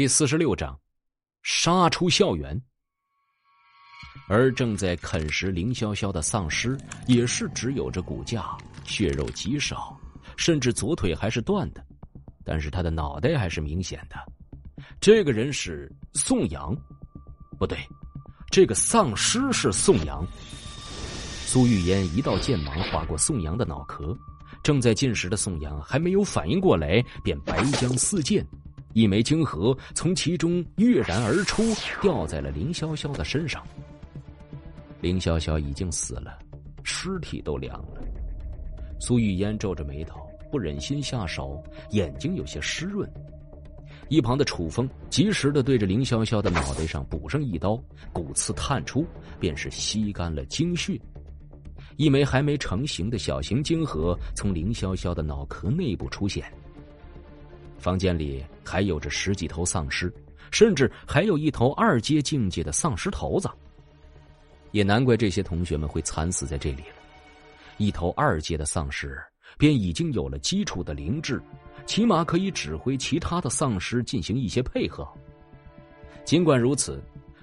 第四十六章，杀出校园。而正在啃食凌潇潇的丧尸，也是只有着骨架，血肉极少，甚至左腿还是断的，但是他的脑袋还是明显的。这个人是宋阳，不对，这个丧尸是宋阳。苏玉烟一道剑芒划过宋阳的脑壳，正在进食的宋阳还没有反应过来，便白将四溅，一枚晶核从其中跃然而出，掉在了凌潇潇的身上。凌潇潇已经死了，尸体都凉了。苏玉烟皱着眉头，不忍心下手，眼睛有些湿润。一旁的楚风及时的对着凌潇潇的脑袋上补上一刀，骨刺探出，便是吸干了精血。一枚还没成型的小型晶核从凌潇潇的脑壳内部出现。房间里还有着十几头丧尸，甚至还有一头二阶境界的丧尸头子。也难怪这些同学们会惨死在这里了。一头二阶的丧尸便已经有了基础的灵智，起码可以指挥其他的丧尸进行一些配合。尽管如此，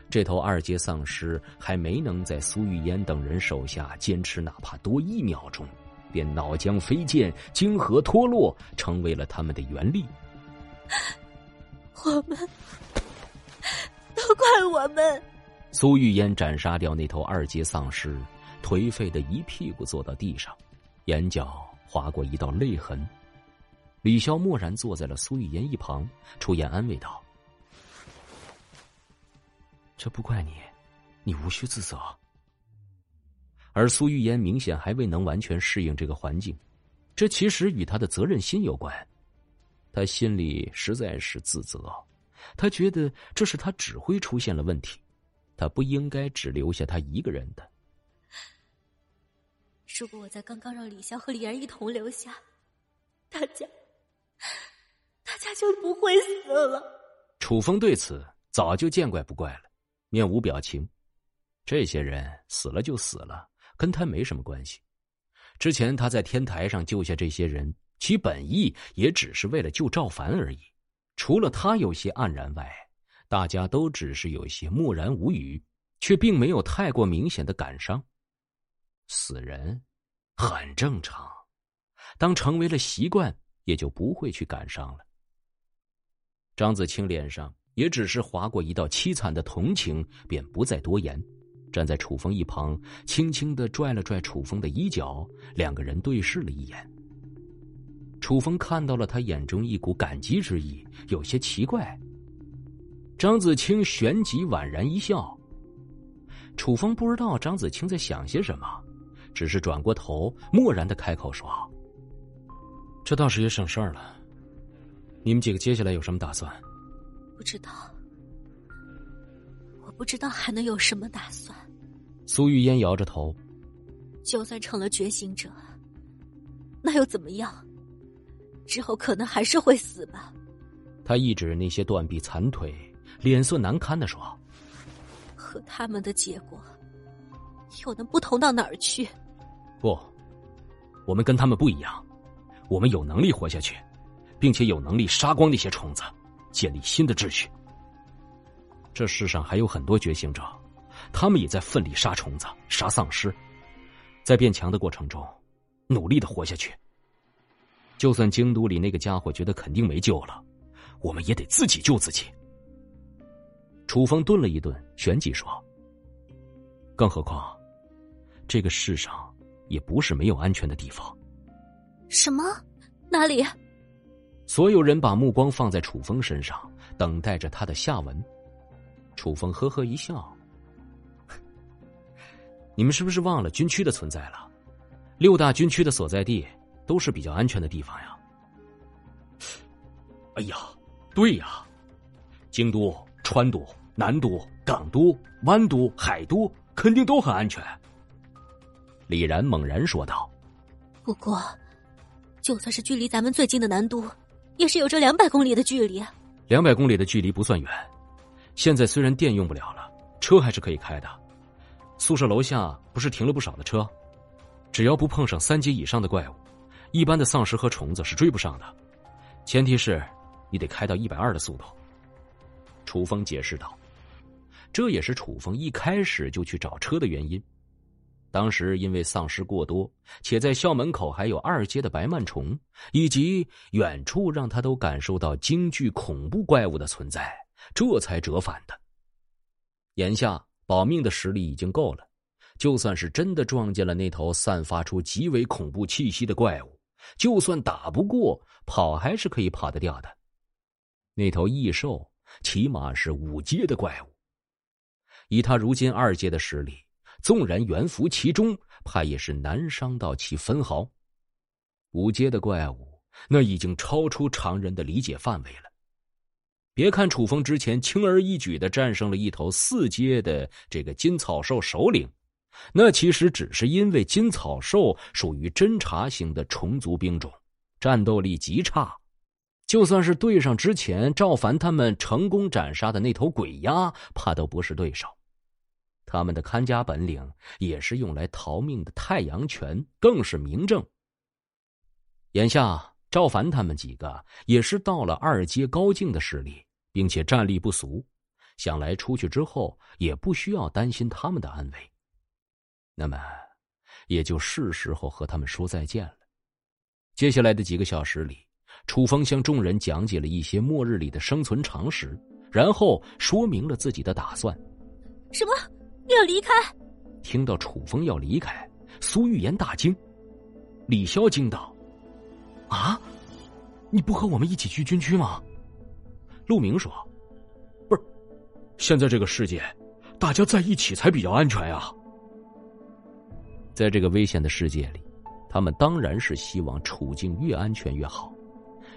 这头二阶丧尸还没能在苏玉烟等人手下坚持哪怕多一秒钟，便脑浆飞溅，晶核脱落，成为了他们的原力。我们，都怪我们。苏玉烟斩杀掉那头二阶丧尸，颓废的一屁股坐到地上，眼角划过一道泪痕。李潇默然坐在了苏玉烟一旁，出言安慰道：“这不怪你，你无需自责。”而苏玉烟明显还未能完全适应这个环境，这其实与他的责任心有关。他心里实在是自责，他觉得这是他指挥出现了问题。他不应该只留下他一个人的。如果我在刚刚让李潇和李然一同留下，大家，大家就不会死了。楚风对此早就见怪不怪了，面无表情。这些人死了就死了，跟他没什么关系。之前他在天台上救下这些人，其本意也只是为了救赵凡而已。除了他有些黯然外，大家都只是有些默然无语，却并没有太过明显的感伤。死人很正常，当成为了习惯，也就不会去感伤了。张子清脸上也只是划过一道凄惨的同情，便不再多言，站在楚风一旁，轻轻的拽了拽楚风的衣角，两个人对视了一眼。楚风看到了他眼中一股感激之意，有些奇怪。张子清旋即宛然一笑，楚风不知道张子清在想些什么，只是转过头，默然的开口说：“这倒是也省事儿了。你们几个接下来有什么打算？”“不知道，我不知道还能有什么打算。”苏玉烟摇着头：“就算成了觉醒者，那又怎么样？之后可能还是会死吧。”他一指那些断臂残腿。脸色难堪的说：“和他们的结果又能不同到哪儿去？不，我们跟他们不一样，我们有能力活下去，并且有能力杀光那些虫子，建立新的秩序。这世上还有很多觉醒者，他们也在奋力杀虫子、杀丧尸，在变强的过程中，努力的活下去。就算京都里那个家伙觉得肯定没救了，我们也得自己救自己。”楚风顿了一顿，旋即说：“更何况，这个世上也不是没有安全的地方。”“什么？哪里？”所有人把目光放在楚风身上，等待着他的下文。楚风呵呵一笑：“ 你们是不是忘了军区的存在了？六大军区的所在地都是比较安全的地方呀。”“哎呀，对呀，京都。”川都、南都、港都、湾都、海都肯定都很安全。李然猛然说道：“不过，就算是距离咱们最近的南都，也是有着两百公里的距离。两百公里的距离不算远。现在虽然电用不了了，车还是可以开的。宿舍楼下不是停了不少的车，只要不碰上三级以上的怪物，一般的丧尸和虫子是追不上的。前提是，你得开到一百二的速度。”楚风解释道。这也是楚风一开始就去找车的原因。当时因为丧尸过多，且在校门口还有二阶的白曼虫，以及远处让他都感受到惊惧恐怖怪物的存在，这才折返的。眼下保命的实力已经够了，就算是真的撞见了那头散发出极为恐怖气息的怪物，就算打不过，跑还是可以跑得掉的。那头异兽起码是五阶的怪物。以他如今二阶的实力，纵然悬浮其中，怕也是难伤到其分毫。五阶的怪物，那已经超出常人的理解范围了。别看楚风之前轻而易举的战胜了一头四阶的这个金草兽首领，那其实只是因为金草兽属于侦察型的虫族兵种，战斗力极差。就算是对上之前赵凡他们成功斩杀的那头鬼鸭，怕都不是对手。他们的看家本领也是用来逃命的太阳拳，更是明证。眼下赵凡他们几个也是到了二阶高境的实力，并且战力不俗，想来出去之后也不需要担心他们的安危。那么，也就是时候和他们说再见了。接下来的几个小时里，楚风向众人讲解了一些末日里的生存常识，然后说明了自己的打算。什么？要离开？听到楚风要离开，苏玉言大惊。李潇惊道：“啊，你不和我们一起去军区吗？”陆明说：“不是，现在这个世界，大家在一起才比较安全呀。在这个危险的世界里，他们当然是希望处境越安全越好。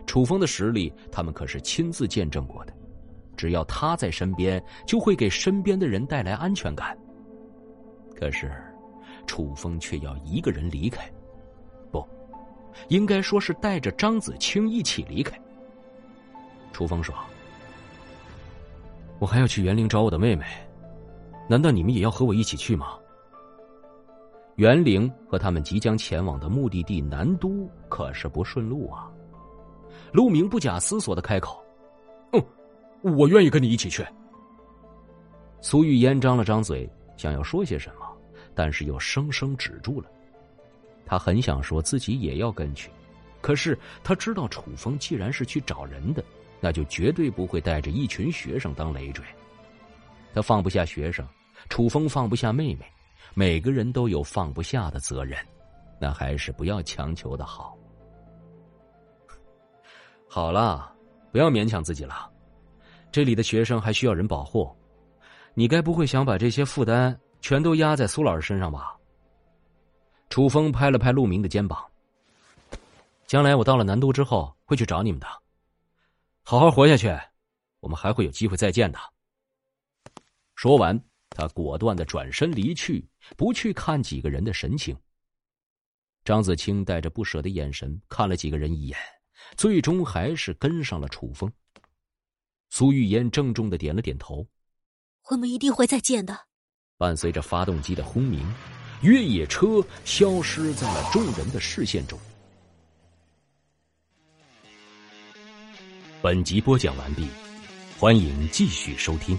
楚风的实力，他们可是亲自见证过的。”只要他在身边，就会给身边的人带来安全感。可是，楚风却要一个人离开，不，应该说是带着张子清一起离开。楚风说：“我还要去园林找我的妹妹，难道你们也要和我一起去吗？”园林和他们即将前往的目的地南都可是不顺路啊。陆明不假思索的开口。嗯我愿意跟你一起去。苏玉烟张了张嘴，想要说些什么，但是又生生止住了。他很想说自己也要跟去，可是他知道楚风既然是去找人的，那就绝对不会带着一群学生当累赘。他放不下学生，楚风放不下妹妹，每个人都有放不下的责任，那还是不要强求的好。好了，不要勉强自己了。这里的学生还需要人保护，你该不会想把这些负担全都压在苏老师身上吧？楚风拍了拍陆明的肩膀。将来我到了南都之后会去找你们的，好好活下去，我们还会有机会再见的。说完，他果断的转身离去，不去看几个人的神情。张子清带着不舍的眼神看了几个人一眼，最终还是跟上了楚风。苏玉烟郑重的点了点头：“我们一定会再见的。”伴随着发动机的轰鸣，越野车消失在了众人的视线中。本集播讲完毕，欢迎继续收听。